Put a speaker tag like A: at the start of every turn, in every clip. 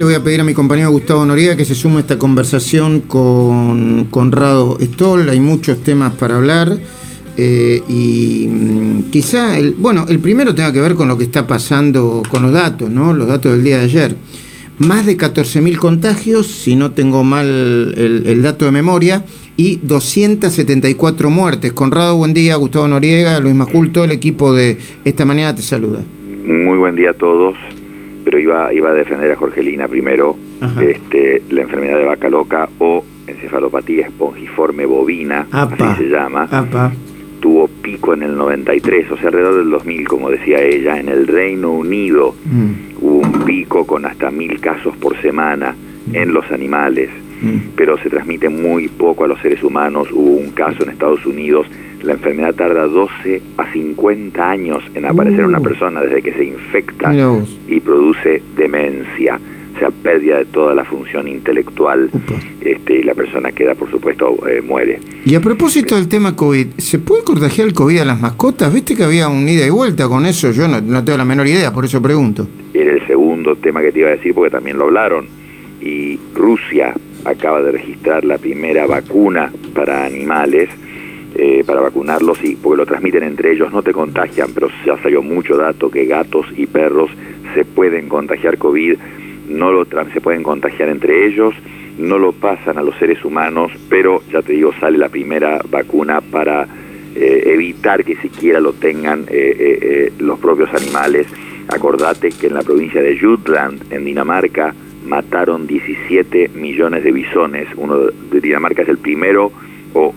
A: Le voy a pedir a mi compañero Gustavo Noriega que se sume a esta conversación con Conrado Stoll. Hay muchos temas para hablar. eh, y mm, quizá, el, bueno, el primero tenga que ver con lo que está pasando con los datos, ¿no? Los datos del día de ayer. Más de 14.000 contagios, si no tengo mal el, dato de memoria, y 274 muertes. Conrado, buen día. Gustavo Noriega, Luis Majul, todo el equipo de esta mañana te saluda.
B: Muy buen día a todos, pero iba, iba a defender a Jorgelina primero,
A: Ajá.
B: este, la enfermedad de vaca loca o encefalopatía espongiforme bovina,
A: Apa.
B: así se llama,
A: Apa.
B: tuvo pico en el 93, o sea, alrededor del 2000, como decía ella, en el Reino Unido
A: Mm,
B: hubo un pico con hasta mil casos por semana en los animales,
A: mm.
B: pero se transmite muy poco a los seres humanos. Hubo un caso en Estados Unidos, la enfermedad tarda 12 a 50 años en aparecer en una
A: Uh.
B: persona desde que se infecta y produce demencia, o sea, pérdida de toda la función intelectual, este, y la persona queda, por supuesto, eh, muere.
A: Y a propósito del tema COVID, ¿se puede contagiar el COVID a las mascotas? ¿Viste que había un ida y vuelta con eso? Yo no, no tengo la menor idea, por eso pregunto.
B: Era el segundo tema que te iba a decir porque también lo hablaron. Y Rusia acaba de registrar la primera vacuna para animales, eh, para vacunarlos, y porque lo transmiten entre ellos, no te contagian, pero ya salió mucho dato que gatos y perros se pueden contagiar COVID, no lo se pueden contagiar entre ellos, no lo pasan a los seres humanos, pero ya te digo, sale la primera vacuna para eh, evitar que siquiera lo tengan eh, eh, eh, los propios animales. Acordate que en la provincia de Jutland, en Dinamarca, mataron 17 millones de bisones. Uno de Dinamarca es el primero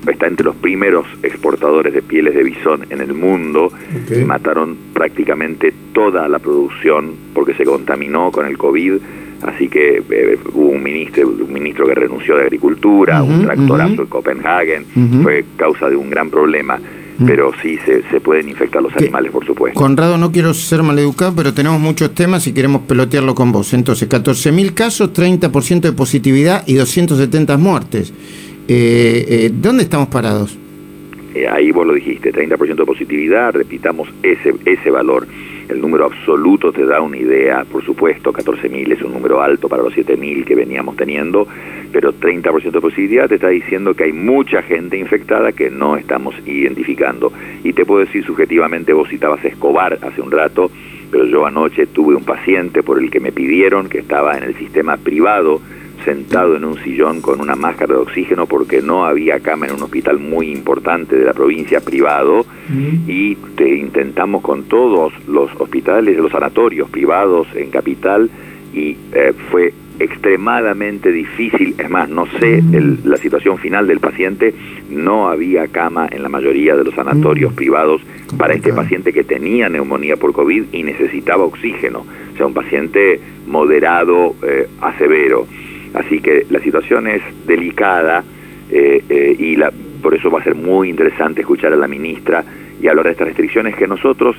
B: está entre los primeros exportadores de pieles de bisón en el mundo.
A: Ok.
B: Y mataron prácticamente toda la producción porque se contaminó con el COVID. Así que eh, hubo un ministro, un ministro que renunció de Agricultura, un tractorazo
A: ujú.
B: en Copenhagen. Fue causa de un gran problema. Pero sí se, se pueden infectar los animales, por supuesto.
A: Conrado, no quiero ser maleducado, pero tenemos muchos temas y queremos pelotearlo con vos. Entonces, 14.000 casos, 30% de positividad y 270 muertes. Eh, eh, ¿Dónde estamos parados?
B: Eh, ahí vos lo dijiste, 30% de positividad, repitamos ese, ese valor. El número absoluto te da una idea, por supuesto, 14.000 es un número alto para los 7.000 que veníamos teniendo, pero 30% de positividad te está diciendo que hay mucha gente infectada que no estamos identificando. Y te puedo decir subjetivamente, vos citabas Escobar hace un rato, pero yo anoche tuve un paciente por el que me pidieron que estaba en el sistema privado, sentado en un sillón con una máscara de oxígeno porque no había cama en un hospital muy importante de la provincia privado. Y te intentamos con todos los hospitales, los sanatorios privados en capital y eh, fue extremadamente difícil, es más, no sé el- la situación final del paciente, no había cama en la mayoría de los sanatorios
A: Mm.
B: privados para este paciente que tenía neumonía por COVID y necesitaba oxígeno, o sea, un paciente moderado eh, a severo. Así que la situación es delicada eh, eh, y la, por eso va a ser muy interesante escuchar a la ministra y hablar de estas restricciones que nosotros,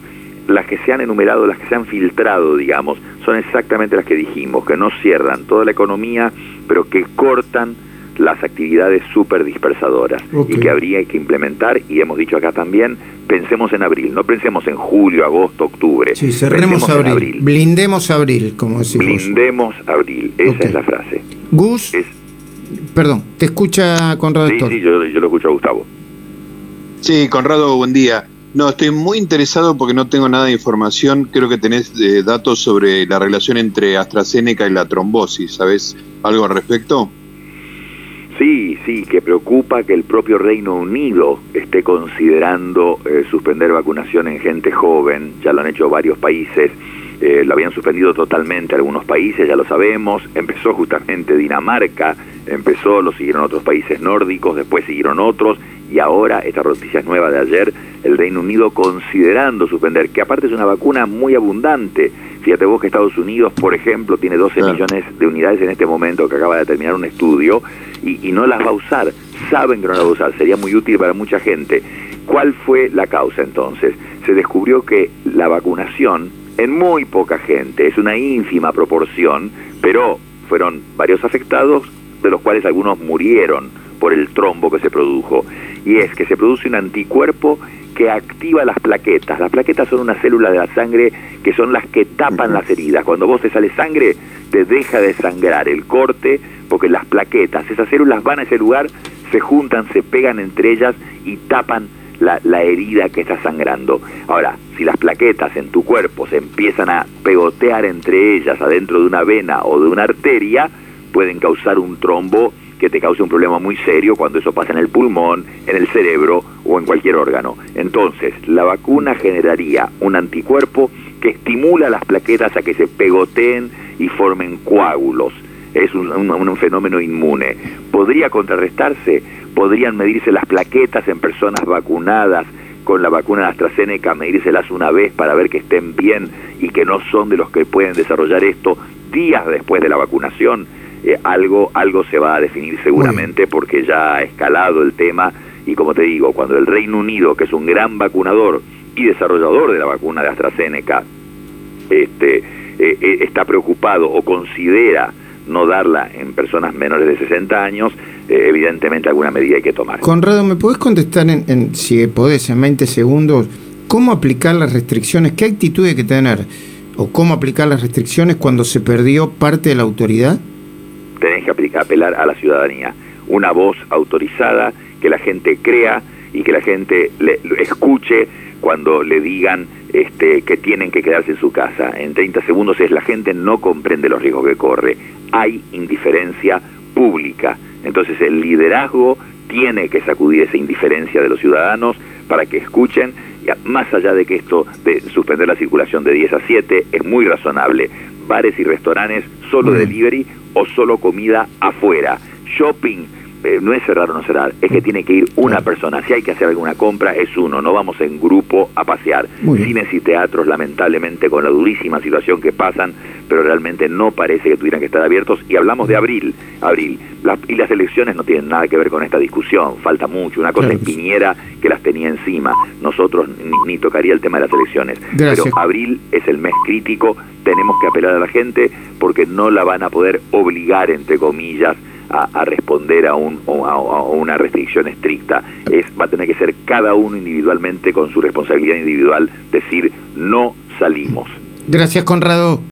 B: las que se han enumerado, las que se han filtrado, digamos, son exactamente las que dijimos, que no cierran toda la economía, pero que cortan las actividades súper dispersadoras y que habría que implementar, y hemos dicho acá también, pensemos en abril, no pensemos en julio, agosto, octubre.
A: Sí, cerremos abril. Blindemos abril, como decimos.
B: Blindemos abril, esa es la frase.
A: Gus,
B: Es,
A: perdón, te escucha Conrado
B: sí, sí, yo, yo lo escucho a Gustavo.
C: Sí, Conrado, buen día. No, estoy muy interesado porque no tengo nada de información. Creo que tenés eh, datos sobre la relación entre AstraZeneca y la trombosis. ¿Sabes algo al respecto?
B: Sí, sí, que preocupa que el propio Reino Unido esté considerando eh, suspender vacunación en gente joven. Ya lo han hecho varios países. Eh, lo habían suspendido totalmente algunos países, ya lo sabemos. Empezó justamente Dinamarca, empezó, lo siguieron otros países nórdicos, después siguieron otros. Y ahora, esta noticia es nueva de ayer, el Reino Unido considerando suspender, que aparte es una vacuna muy abundante. Fíjate vos que Estados Unidos, por ejemplo, tiene 12
C: Claro.
B: millones de unidades en este momento, que acaba de terminar un estudio, y, y no las va a usar. Saben que no las va a usar, sería muy útil para mucha gente. ¿Cuál fue la causa entonces? Se descubrió que la vacunación en muy poca gente, es una ínfima proporción, pero fueron varios afectados, de los cuales algunos murieron por el trombo que se produjo. Y es que se produce un anticuerpo que activa las plaquetas. Las plaquetas son unas células de la sangre que son las que tapan las heridas. Cuando vos te sale sangre, te deja de sangrar el corte porque las plaquetas, esas células van a ese lugar, se juntan, se pegan entre ellas y tapan la, la, herida que está sangrando. Ahora, si las plaquetas en tu cuerpo se empiezan a pegotear entre ellas adentro de una vena o de una arteria, pueden causar un trombo que te cause un problema muy serio cuando eso pasa en el pulmón, en el cerebro o en cualquier órgano. Entonces, la vacuna generaría un anticuerpo que estimula las plaquetas a que se pegoteen y formen coágulos. Es un, un, un fenómeno inmune. ¿Podría contrarrestarse? ¿Podrían medirse las plaquetas en personas vacunadas? con la vacuna de AstraZeneca, medírselas una vez para ver que estén bien y que no son de los que pueden desarrollar esto días después de la vacunación eh, algo, algo se va a definir seguramente porque ya ha escalado el tema y como te digo, cuando el Reino Unido, que es un gran vacunador y desarrollador de la vacuna de AstraZeneca, este, eh, eh, está preocupado o considera no darla en personas menores de 60 años, eh, evidentemente alguna medida hay que tomar.
A: Conrado, ¿me podés contestar, en, en, si podés, en 20 segundos, cómo aplicar las restricciones? ¿Qué actitud hay que tener? ¿O cómo aplicar las restricciones cuando se perdió parte de la autoridad?
B: tenés que aplicar, apelar a la ciudadanía. Una voz autorizada, que la gente crea y que la gente le, escuche cuando le digan este, que tienen que quedarse en su casa. En 30 segundos es la gente no comprende los riesgos que corre. Hay indiferencia pública. Entonces el liderazgo tiene que sacudir esa indiferencia de los ciudadanos para que escuchen, más allá de que esto de suspender la circulación de 10 a 7 es muy razonable. Bares y restaurantes solo delivery o solo comida afuera. Shopping eh, no es cerrar o no cerrar, es que tiene que ir una persona. Si hay que hacer alguna compra, es uno. No vamos en grupo a pasear. Cines y teatros, lamentablemente, con la durísima situación que pasan, pero realmente no parece que tuvieran que estar abiertos. Y hablamos de abril. abril. Y las elecciones no tienen nada que ver con esta discusión. Falta mucho. Una cosa claro. es Piñera que las tenía encima. Nosotros ni, ni tocaría el tema de las elecciones.
A: Gracias.
B: Pero abril es el mes crítico. Tenemos que apelar a la gente porque no la van a poder obligar, entre comillas, a, a, responder a, un, a, a, una restricción estricta. Es, va a tener que ser cada uno individualmente con su responsabilidad individual decir no salimos.
A: Gracias, Conrado.